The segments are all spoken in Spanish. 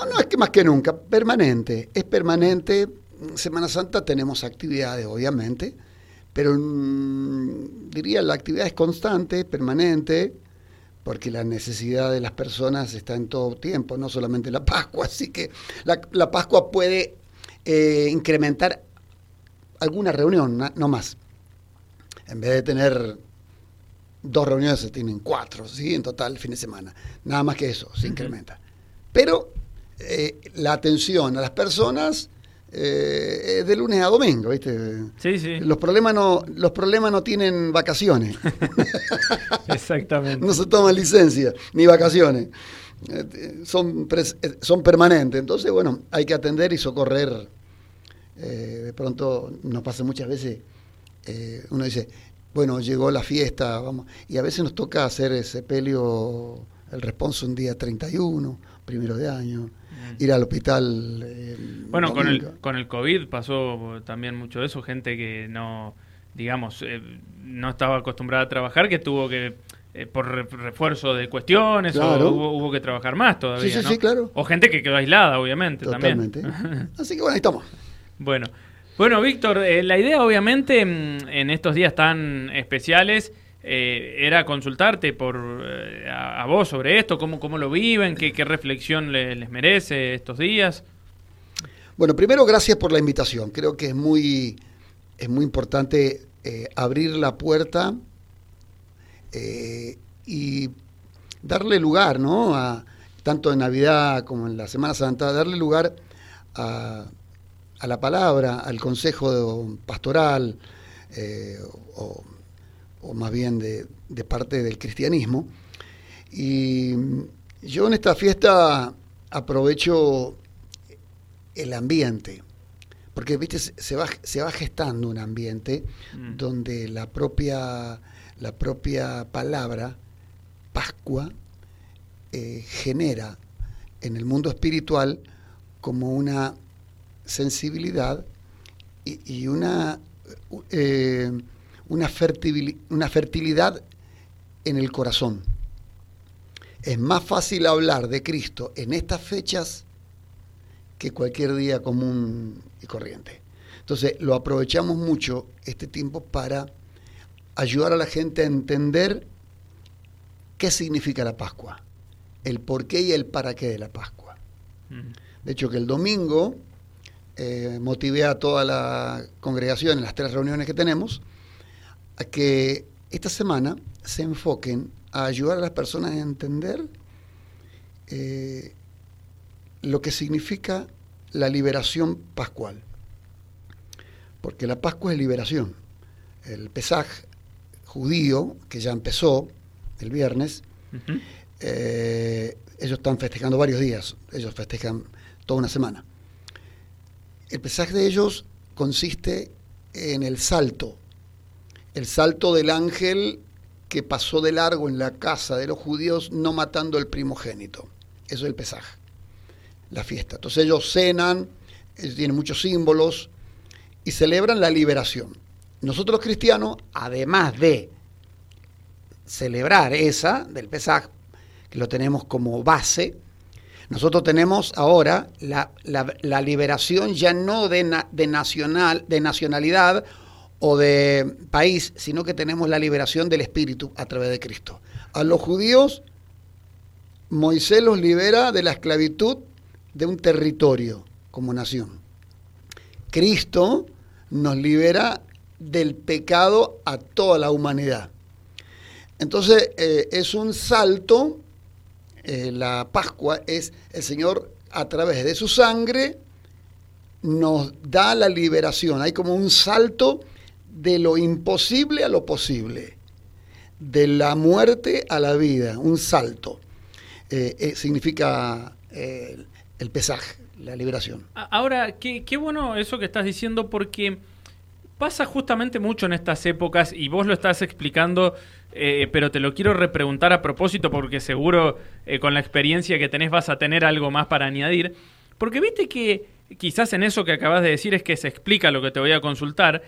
No, no, es que más que nunca, permanente, es permanente. Semana Santa tenemos actividades, obviamente, pero mm, diría la actividad es constante, permanente, porque la necesidad de las personas está en todo tiempo, no solamente la Pascua, así que la, Pascua puede eh, incrementar alguna reunión, no más. En vez de tener dos reuniones, se tienen cuatro, ¿sí? En total, el fin de semana. Nada más que eso, se incrementa. Pero eh, la atención a las personas eh, es de lunes a domingo, ¿viste? Sí, sí. Los problemas no, los problemas no tienen vacaciones. Exactamente. no se toman licencia ni vacaciones. Eh, son, son permanentes. Entonces, bueno, hay que atender y socorrer. de pronto nos pasa muchas veces, uno dice, bueno, llegó la fiesta, vamos, y a veces nos toca hacer ese pelio, el responso un día 31, primero de año, mm. ir al hospital. bueno, con el, con el COVID pasó también mucho de eso, gente que no, digamos, eh, no estaba acostumbrada a trabajar, que tuvo que, eh, por refuerzo de cuestiones, o hubo, que trabajar más todavía. Sí, sí, sí, claro. O gente que quedó aislada, obviamente, Totalmente. Así que bueno, ahí estamos. Bueno. Bueno, Víctor, eh, la idea obviamente mm, en estos días tan especiales eh, era consultarte por eh, a, vos sobre esto, cómo, cómo lo viven, qué, reflexión les merece estos días. Bueno, primero gracias por la invitación. Creo que es muy, es muy importante abrir la puerta y darle lugar, ¿no? A, tanto en Navidad como en la Semana Santa, darle lugar a a la palabra, al consejo pastoral, eh, o, más bien de, parte del cristianismo. Y yo en esta fiesta aprovecho el ambiente, porque viste se va, se va gestando un ambiente mm. donde la propia, la propia palabra Pascua eh, genera en el mundo espiritual como una sensibilidad y, una, eh, una, fertilidad en el corazón. Es más fácil hablar de Cristo en estas fechas que cualquier día común y corriente. Entonces lo aprovechamos mucho este tiempo para ayudar a la gente a entender qué significa la Pascua, el por qué y el para qué de la Pascua. De hecho que el domingo eh, motivé a toda la congregación en las tres reuniones que tenemos a que esta semana se enfoquen a ayudar a las personas a entender eh, lo que significa la liberación pascual. Porque la Pascua es liberación. El Pesaj judío, que ya empezó el viernes, eh, ellos están festejando varios días, ellos festejan toda una semana. El pesaje de ellos consiste en el salto, el salto del ángel que pasó de largo en la casa de los judíos no matando al primogénito. Eso es el pesaje, la fiesta. Entonces ellos cenan, ellos tienen muchos símbolos y celebran la liberación. Nosotros los cristianos, además de celebrar esa del pesaje, que lo tenemos como base, nosotros tenemos ahora la, liberación ya no de, de, nacional, de nacionalidad o de país, sino que tenemos la liberación del espíritu a través de Cristo. A los judíos, Moisés los libera de la esclavitud de un territorio como nación. Cristo nos libera del pecado a toda la humanidad. Entonces eh, es un salto eh, la Pascua es el Señor a través de su sangre nos da la liberación. Hay como un salto de lo imposible a lo posible, de la muerte a la vida, un salto. Eh, eh, significa el pesaje, la liberación. Ahora, qué, bueno eso que estás diciendo porque pasa justamente mucho en estas épocas y vos lo estás explicando eh, pero te lo quiero repreguntar a propósito porque seguro eh, con la experiencia que tenés vas a tener algo más para añadir. Porque viste que quizás en eso que acabas de decir es que se explica lo que te voy a consultar.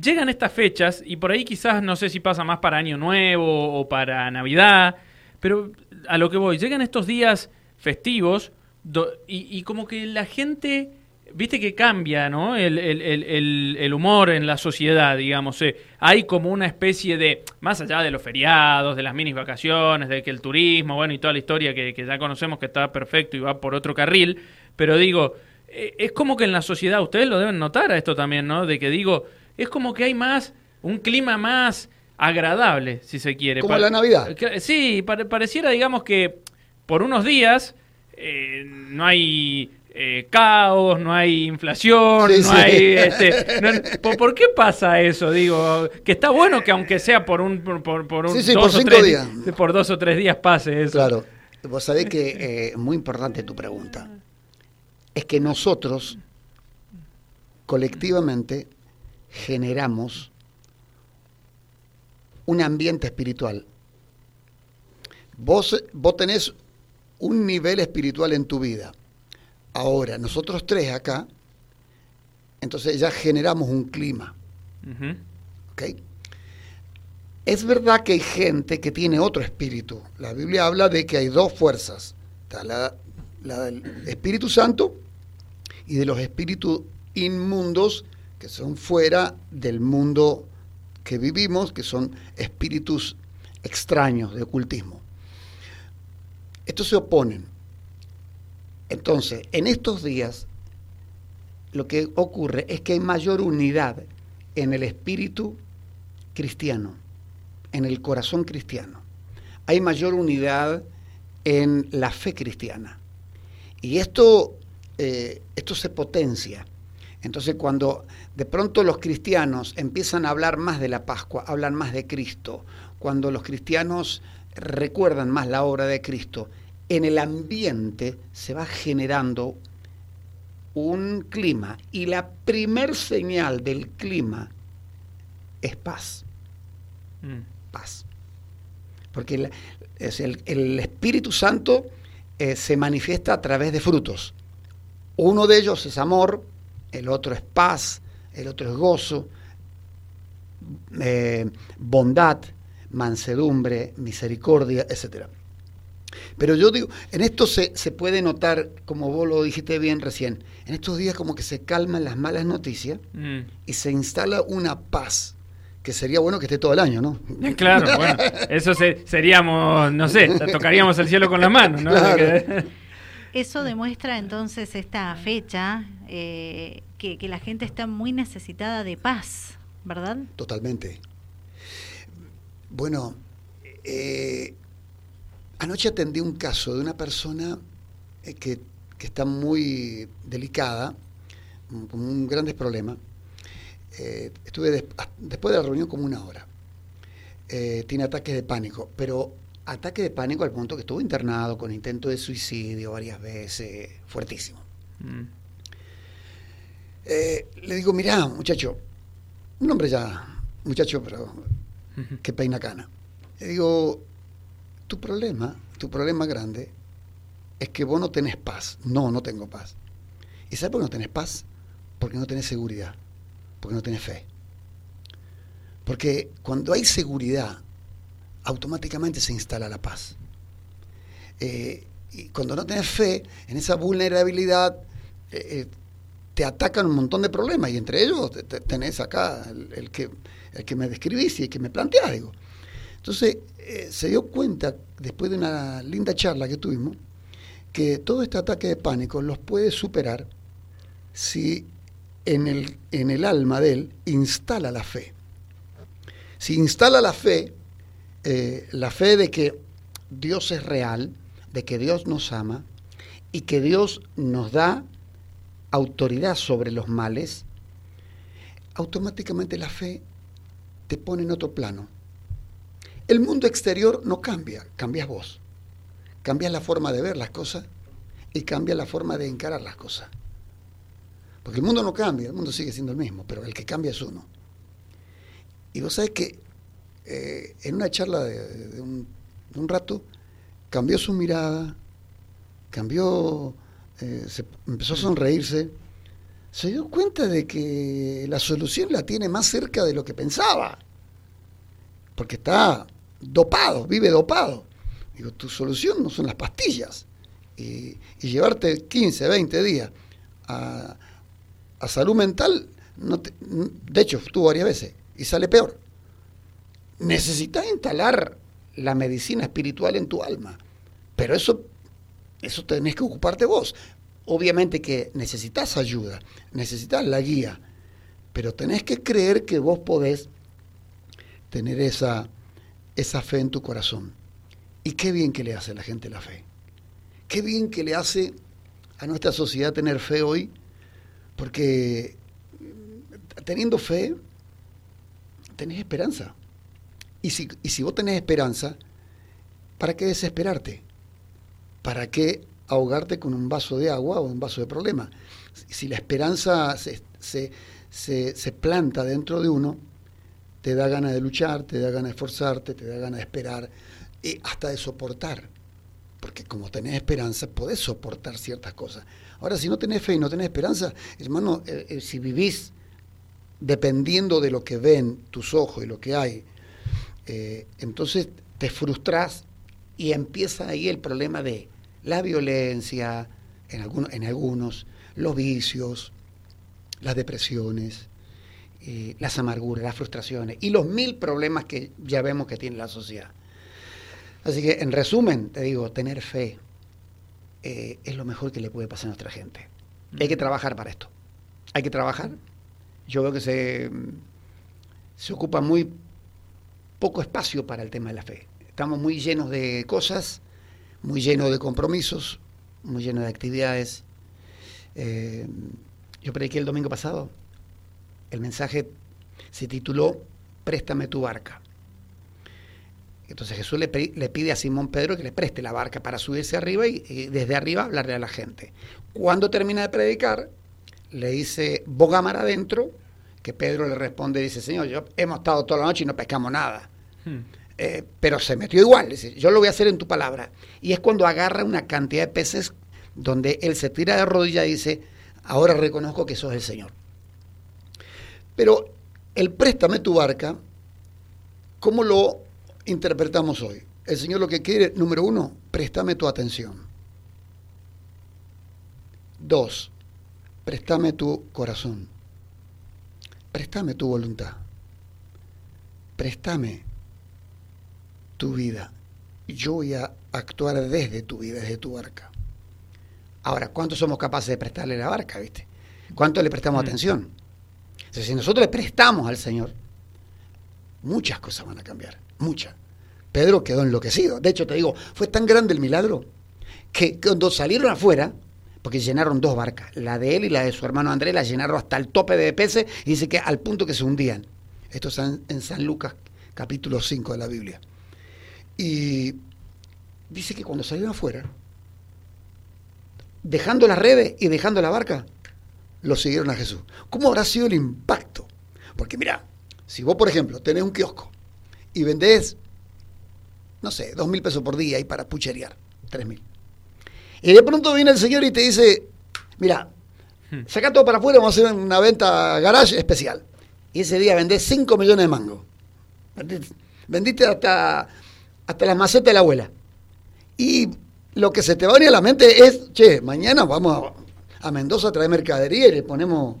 Llegan estas fechas y por ahí quizás no sé si pasa más para Año Nuevo o para Navidad, pero a lo que voy, llegan estos días festivos y, como que la gente, viste que cambia, ¿no? El, humor en la sociedad, digamos. Eh. hay como una especie de, más allá de los feriados, de las mini vacaciones, de que el turismo, bueno, y toda la historia que, que ya conocemos que está perfecto y va por otro carril, pero digo, eh, es como que en la sociedad, ustedes lo deben notar a esto también, ¿no? De que digo, es como que hay más, un clima más agradable, si se quiere. Como la Navidad. sí, pareciera, digamos, que por unos días eh, no hay eh, caos, no hay inflación, no hay... Este, ¿por, qué pasa eso? Digo, que está bueno que aunque sea por un... Por, por un dos o tres, días. Por dos o tres días pase eso. Claro. Vos sabés que es muy importante tu pregunta es que nosotros colectivamente generamos un ambiente espiritual. Vos, vos tenés un nivel espiritual en tu vida. Ahora, nosotros tres acá, entonces ya generamos un clima. Es verdad que hay gente que tiene otro espíritu. La Biblia habla de que hay dos fuerzas. Está la, la del Espíritu Santo y de los espíritus inmundos que son fuera del mundo que vivimos, que son espíritus extraños de ocultismo. Estos se oponen. Entonces, en estos días, lo que ocurre es que hay mayor unidad en el espíritu cristiano, en el corazón cristiano. Hay mayor unidad en la fe cristiana. Y esto eh, esto se potencia. Entonces cuando de pronto los cristianos empiezan a hablar más de la Pascua, hablan más de Cristo, cuando los cristianos recuerdan más la obra de Cristo, en el ambiente se va generando un clima y la primer señal del clima es paz. Mm. Paz. Porque el, es el, Espíritu Santo eh, se manifiesta a través de frutos. Uno de ellos es amor, el otro es paz, el otro es gozo, eh, bondad, mansedumbre, misericordia, etc. Pero yo digo, en esto se, se, puede notar, como vos lo dijiste bien recién, en estos días como que se calman las malas noticias mm. y se instala una paz que sería bueno que esté todo el año, ¿no? Claro, bueno, eso seríamos, no sé, tocaríamos el cielo con las manos, ¿no? Eso demuestra entonces esta fecha eh, que, la gente está muy necesitada de paz, ¿verdad? Totalmente. Bueno, eh, anoche atendí un caso de una persona eh, que, está muy delicada, con un grandes problema. estuve después de la reunión como una hora. tiene ataques de pánico, pero ataque de pánico al punto que estuvo internado con intento de suicidio varias veces, fuertísimo. Mm. Eh, le digo, mirá, muchacho, un hombre ya, muchacho, pero que peina cana. Le digo, tu problema, tu problema grande es que vos no tenés paz. No, no tengo paz. ¿Y sabes por qué no tenés paz? Porque no tenés seguridad, porque no tenés fe. Porque cuando hay seguridad, automáticamente se instala la paz. Eh, y cuando no tienes fe en esa vulnerabilidad, eh, eh, te atacan un montón de problemas y entre ellos tenés acá el, que, el que me describís y el que me planteás, digo. Entonces, se dio cuenta, después de una linda charla que tuvimos, que todo este ataque de pánico los puede superar si en el, en el alma de él instala la fe. Si instala la fe, eh, la fe de que Dios es real, de que Dios nos ama y que Dios nos da autoridad sobre los males, automáticamente la fe te pone en otro plano. El mundo exterior no cambia, cambias vos. Cambias la forma de ver las cosas y cambia la forma de encarar las cosas. Porque el mundo no cambia, el mundo sigue siendo el mismo, pero el que cambia es uno. Y vos sabés que eh, en una charla de, un, rato, cambió su mirada, cambió, eh, se, empezó a sonreírse, se dio cuenta de que la solución la tiene más cerca de lo que pensaba, porque está dopado, vive dopado. Digo, tu solución no son las pastillas. y, llevarte 15, 20 días a, salud mental, no de hecho, estuvo varias veces y sale peor. Necesitas instalar la medicina espiritual en tu alma, pero eso, eso tenés que ocuparte vos. Obviamente que necesitas ayuda, necesitas la guía, pero tenés que creer que vos podés tener esa, esa fe en tu corazón. Y qué bien que le hace a la gente la fe. Qué bien que le hace a nuestra sociedad tener fe hoy, porque teniendo fe, tenés esperanza. Y si, y si vos tenés esperanza, ¿para qué desesperarte? ¿Para qué ahogarte con un vaso de agua o un vaso de problema? Si la esperanza se, se, se, se planta dentro de uno, te da ganas de luchar, te da ganas de esforzarte, te da ganas de esperar y hasta de soportar porque como tenés esperanza, podés soportar ciertas cosas. Ahora, si no tenés fe y no tenés esperanza, hermano, eh, eh, si vivís dependiendo de lo que ven tus ojos y lo que hay, eh, entonces te frustras y empieza ahí el problema de la violencia, en, algunos, en algunos los vicios, las depresiones, las amarguras, las frustraciones y los mil problemas que ya vemos que tiene la sociedad. Así que, en resumen, te digo, tener fe eh, es lo mejor que le puede pasar a nuestra gente. Hay que trabajar para esto. Hay que trabajar. Yo veo que se, se ocupa muy poco espacio para el tema de la fe. Estamos muy llenos de cosas, muy llenos de compromisos, muy llenos de actividades. Eh, yo prediqué el domingo pasado. El mensaje se tituló Préstame tu barca. Entonces Jesús le, pide a Simón Pedro que le preste la barca para subirse arriba y, desde arriba hablarle a la gente. Cuando termina de predicar, le dice, boga mar adentro, que Pedro le responde dice, Señor, yo hemos estado toda la noche y no pescamos nada. Eh, pero se metió igual, dice, yo lo voy a hacer en tu palabra. Y es cuando agarra una cantidad de peces donde él se tira de rodillas y dice, ahora reconozco que sos el Señor. Pero el préstame tu barca, ¿cómo lo interpretamos hoy? El Señor lo que quiere, número uno, préstame tu atención. Dos, préstame tu corazón. Préstame tu voluntad. Préstame tu vida. Yo voy a actuar desde tu vida, desde tu barca. Ahora, ¿cuántos somos capaces de prestarle la barca, viste? ¿Cuánto le prestamos mm. atención? si nosotros le prestamos al Señor, muchas cosas van a cambiar mucha. Pedro quedó enloquecido. De hecho, te digo, fue tan grande el milagro que cuando salieron afuera, porque llenaron dos barcas, la de él y la de su hermano Andrés, la llenaron hasta el tope de peces y dice que al punto que se hundían. Esto es en San Lucas capítulo 5 de la Biblia. Y dice que cuando salieron afuera, dejando las redes y dejando la barca, lo siguieron a Jesús. ¿Cómo habrá sido el impacto? Porque mira, si vos, por ejemplo, tenés un kiosco y vendés, no sé, dos mil pesos por día y para pucherear, tres mil. Y de pronto viene el señor y te dice, mira, hmm. saca todo para afuera, vamos a hacer una venta garage especial. Y ese día vendés 5 millones de mangos. Vendiste hasta, hasta las macetas de la abuela. Y lo que se te va a venir a la mente es, che, mañana vamos a, a Mendoza a traer mercadería y le ponemos,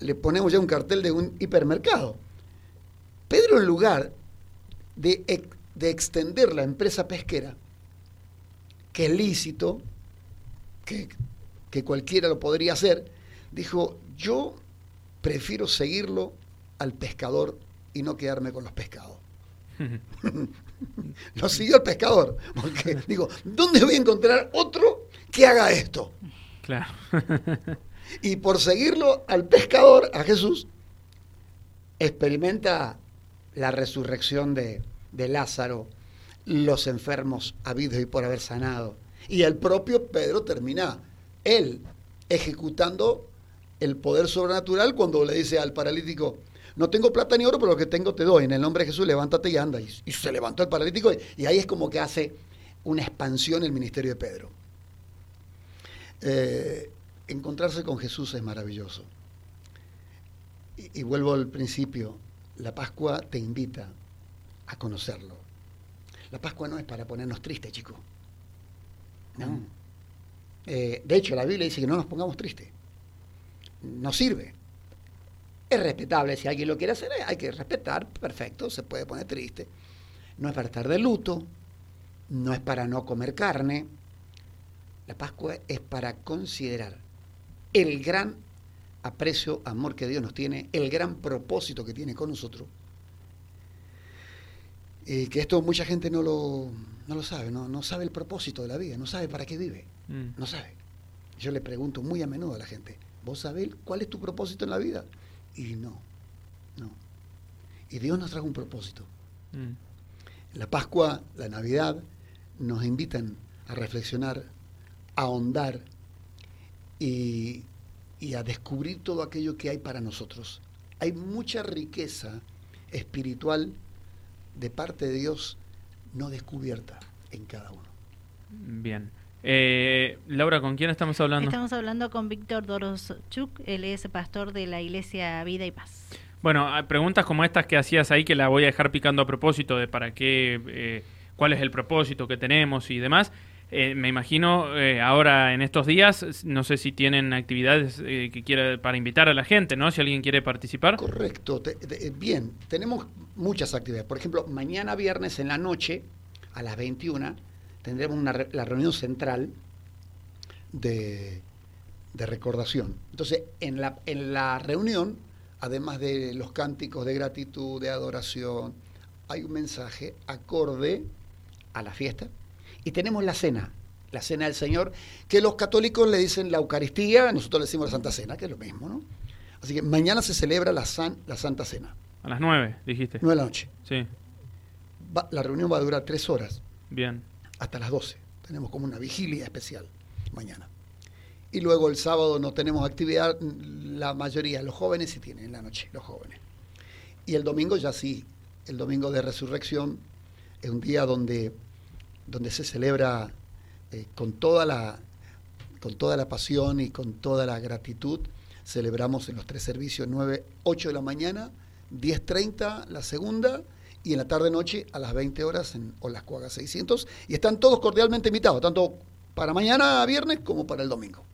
le ponemos ya un cartel de un hipermercado. Pedro en lugar de, extender la empresa pesquera, que es lícito, que, que cualquiera lo podría hacer, dijo, yo prefiero seguirlo al pescador y no quedarme con los pescados. lo siguió el pescador, porque digo, ¿dónde voy a encontrar otro que haga esto? Claro. y por seguirlo al pescador, a Jesús, experimenta la resurrección de, Lázaro, los enfermos habidos y por haber sanado. Y el propio Pedro termina, él, ejecutando el poder sobrenatural cuando le dice al paralítico, no tengo plata ni oro, pero lo que tengo te doy. En el nombre de Jesús, levántate y anda. Y, se levantó el paralítico y, ahí es como que hace una expansión el ministerio de Pedro. Eh, encontrarse con Jesús es maravilloso. y vuelvo al principio, la Pascua te invita a conocerlo. La Pascua no es para ponernos tristes, chicos. No. Eh, de hecho, la Biblia dice que no nos pongamos tristes. No sirve. Es respetable, si alguien lo quiere hacer, hay que respetar, perfecto, se puede poner triste. No es para estar de luto, no es para no comer carne. La Pascua es para considerar el gran aprecio, amor que Dios nos tiene, el gran propósito que tiene con nosotros. Y que esto mucha gente no lo, no lo sabe, no, no sabe el propósito de la vida, no sabe para qué vive, Mm. no sabe. Yo le pregunto muy a menudo a la gente, ¿vos sabés cuál es tu propósito en la vida? Y no, no. Y Dios nos trajo un propósito. Mm. La Pascua, la Navidad, nos invitan a reflexionar, a ahondar y, y a descubrir todo aquello que hay para nosotros. Hay mucha riqueza espiritual de parte de Dios no descubierta en cada uno. Bien. Eh, Laura, ¿con quién estamos hablando? Estamos hablando con Víctor Doroschuk, él es pastor de la Iglesia Vida y Paz. Bueno, hay preguntas como estas que hacías ahí que la voy a dejar picando a propósito de para qué, eh, cuál es el propósito que tenemos y demás. Eh, me imagino eh, ahora en estos días, no sé si tienen actividades eh, que quiera para invitar a la gente, ¿no? Si alguien quiere participar. Correcto. Te- te- bien, tenemos muchas actividades. Por ejemplo, mañana viernes en la noche, a las 21, tendremos una la reunión central de, de recordación. Entonces, en la, en la reunión, además de los cánticos de gratitud, de adoración, hay un mensaje acorde a la fiesta. Y tenemos la cena, la cena del Señor, que los católicos le dicen la Eucaristía, nosotros le decimos la Santa Cena, que es lo mismo, ¿no? Así que mañana se celebra la, san- la Santa Cena, A las nueve, dijiste. 9 de la noche. Sí, Va- la reunión va a durar tres horas, bien. Hasta las 12. Tenemos como una vigilia especial mañana. Y luego el sábado no tenemos actividad, la mayoría, los jóvenes sí tienen en la noche, los jóvenes. Y el domingo ya sí, el domingo de resurrección es un día donde, donde se celebra eh, con, toda la, con toda la pasión y con toda la gratitud. Celebramos en los tres servicios 9, 8 de la mañana, 10.30 la segunda y en la tarde-noche a las 20 horas en Olas Cuagas 600. Y están todos cordialmente invitados, tanto para mañana viernes como para el domingo.